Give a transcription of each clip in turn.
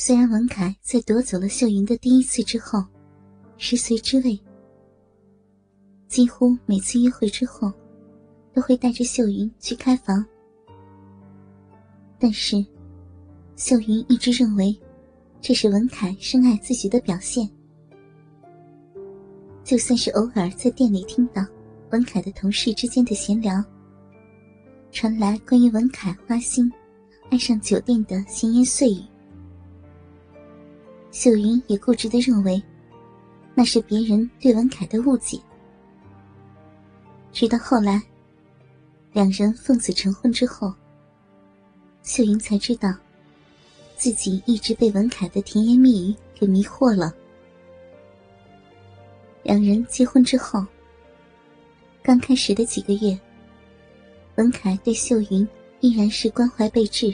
虽然文凯在夺走了秀云的第一次之后，食髓知味，几乎每次约会之后，都会带着秀云去开房，但是秀云一直认为这是文凯深爱自己的表现。就算是偶尔在店里听到文凯的同事之间的闲聊，传来关于文凯花心、爱上酒店的闲言碎语。秀云也固执的认为，那是别人对文凯的误解。直到后来，两人奉子成婚之后，秀云才知道，自己一直被文凯的甜言蜜语给迷惑了。两人结婚之后，刚开始的几个月，文凯对秀云依然是关怀备至，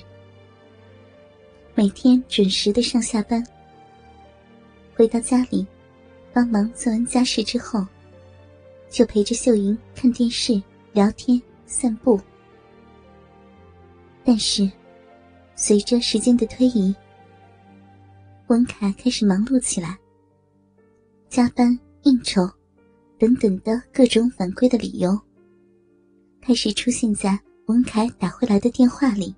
每天准时的上下班。回到家里，帮忙做完家事之后，就陪着秀云看电视、聊天、散步。但是，随着时间的推移，文凯开始忙碌起来，加班、应酬等等的各种反馈的理由，开始出现在文凯打回来的电话里。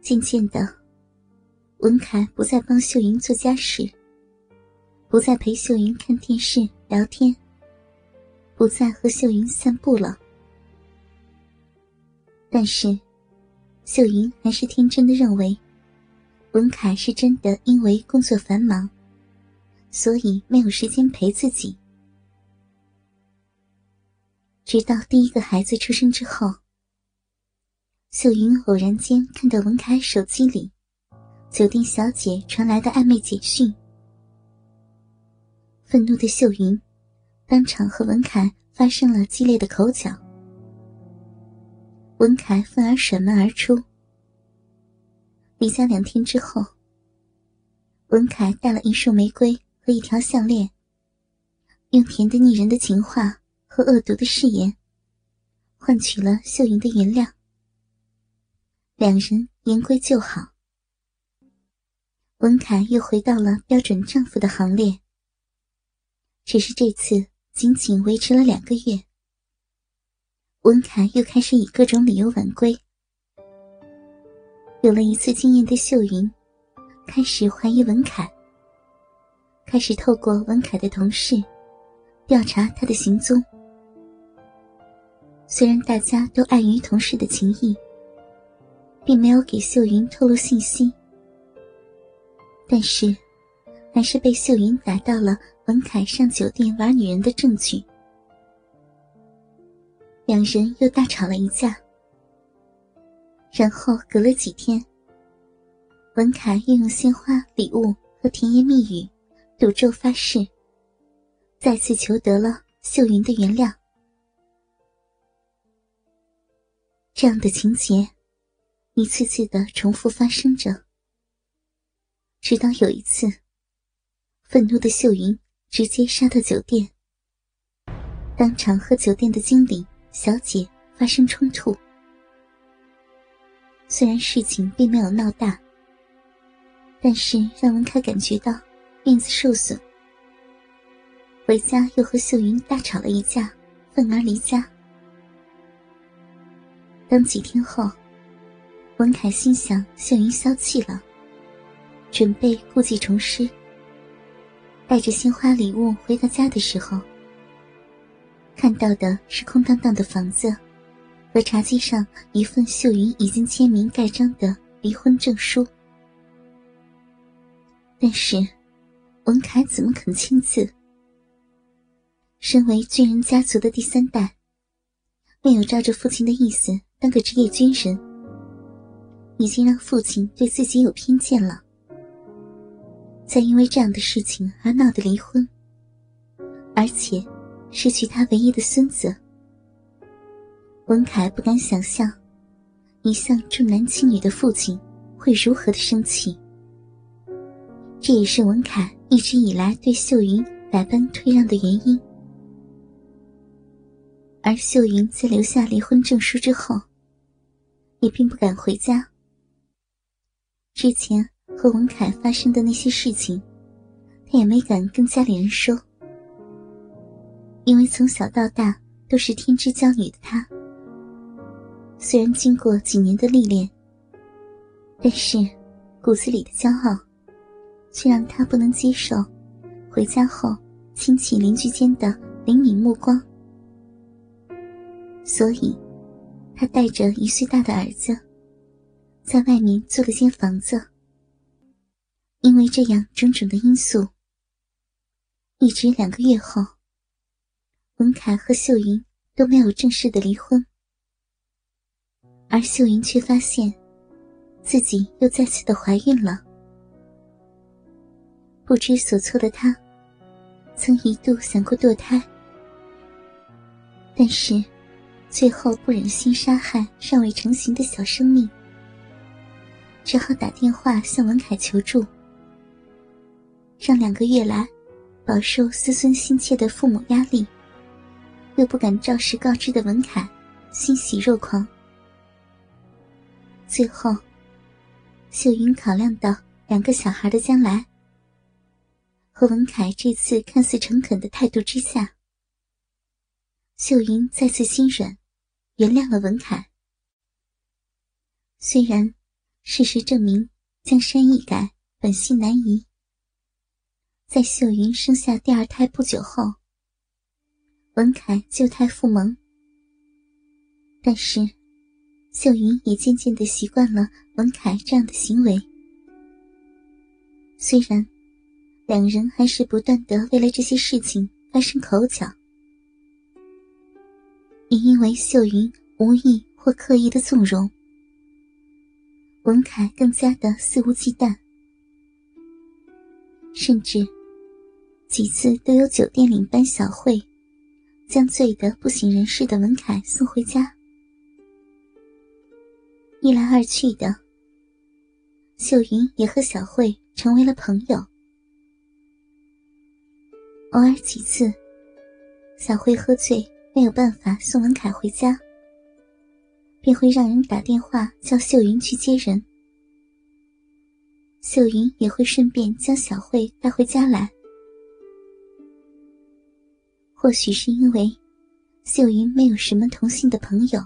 渐渐的。文凯不再帮秀云做家事，不再陪秀云看电视聊天，不再和秀云散步了。但是，秀云还是天真的认为，文凯是真的因为工作繁忙，所以没有时间陪自己。直到第一个孩子出生之后，秀云偶然间看到文凯手机里。酒店小姐传来的暧昧简讯，愤怒的秀云当场和文凯发生了激烈的口角。文凯愤而甩门而出。离家两天之后，文凯带了一束玫瑰和一条项链，用甜的腻人的情话和恶毒的誓言，换取了秀云的原谅。两人言归就好。文凯又回到了标准丈夫的行列，只是这次仅仅维持了两个月，文凯又开始以各种理由晚归。有了一次经验的秀云，开始怀疑文凯，开始透过文凯的同事调查他的行踪。虽然大家都碍于同事的情谊，并没有给秀云透露信息。但是，还是被秀云打到了文凯上酒店玩女人的证据。两人又大吵了一架。然后隔了几天，文凯又用鲜花、礼物和甜言蜜语赌咒发誓，再次求得了秀云的原谅。这样的情节，一次次的重复发生着。直到有一次，愤怒的秀云直接杀到酒店，当场和酒店的经理、小姐发生冲突。虽然事情并没有闹大，但是让文凯感觉到面子受损。回家又和秀云大吵了一架，愤而离家。当几天后，文凯心想秀云消气了。准备故技重施，带着鲜花礼物回到家的时候，看到的是空荡荡的房子，和茶几上一份秀云已经签名盖章的离婚证书。但是，文凯怎么肯签字？身为军人家族的第三代，没有照着父亲的意思当个职业军人，已经让父亲对自己有偏见了。再因为这样的事情而闹得离婚，而且失去他唯一的孙子，文凯不敢想象，一向重男轻女的父亲会如何的生气。这也是文凯一直以来对秀云百般退让的原因。而秀云在留下离婚证书之后，也并不敢回家，之前和文凯发生的那些事情，他也没敢跟家里人说，因为从小到大都是天之骄女的他，虽然经过几年的历练，但是骨子里的骄傲，却让他不能接受回家后亲戚邻居间的灵敏目光，所以，他带着一岁大的儿子。在外面租了间房子。因为这样种种的因素，一直两个月后，文凯和秀云都没有正式的离婚，而秀云却发现自己又再次的怀孕了。不知所措的她，曾一度想过堕胎，但是最后不忍心杀害尚未成型的小生命。只好打电话向文凯求助，让两个月来饱受思孙心切的父母压力，又不敢照实告知的文凯欣喜若狂。最后，秀云考量到两个小孩的将来，和文凯这次看似诚恳的态度之下，秀云再次心软，原谅了文凯。虽然。事实证明，江山易改，本性难移。在秀云生下第二胎不久后，文凯旧态复萌。但是，秀云也渐渐的习惯了文凯这样的行为。虽然，两人还是不断的为了这些事情发生口角，也因为秀云无意或刻意的纵容。文凯更加的肆无忌惮，甚至几次都有酒店领班小慧将醉得不省人事的文凯送回家。一来二去的，秀云也和小慧成为了朋友。偶尔几次，小慧喝醉没有办法送文凯回家。便会让人打电话叫秀云去接人，秀云也会顺便将小慧带回家来。或许是因为秀云没有什么同性的朋友，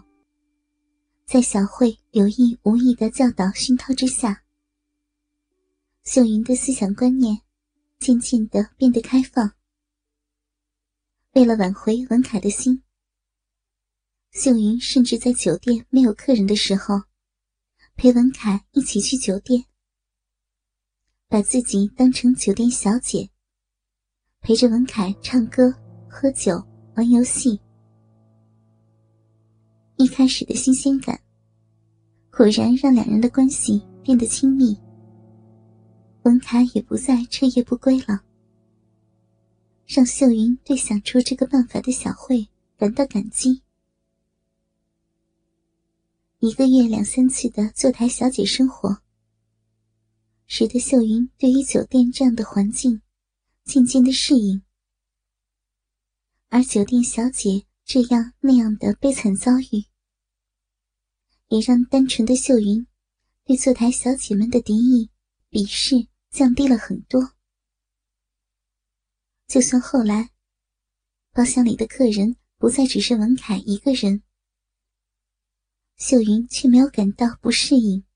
在小慧有意无意的教导熏陶之下，秀云的思想观念渐渐的变得开放。为了挽回文凯的心。秀云甚至在酒店没有客人的时候，陪文凯一起去酒店，把自己当成酒店小姐，陪着文凯唱歌、喝酒、玩游戏。一开始的新鲜感，果然让两人的关系变得亲密。文凯也不再彻夜不归了，让秀云对想出这个办法的小慧感到感激。一个月两三次的坐台小姐生活，使得秀云对于酒店这样的环境渐渐的适应。而酒店小姐这样那样的悲惨遭遇，也让单纯的秀云对坐台小姐们的敌意、鄙视降低了很多。就算后来，包厢里的客人不再只是文凯一个人。秀云却没有感到不适应。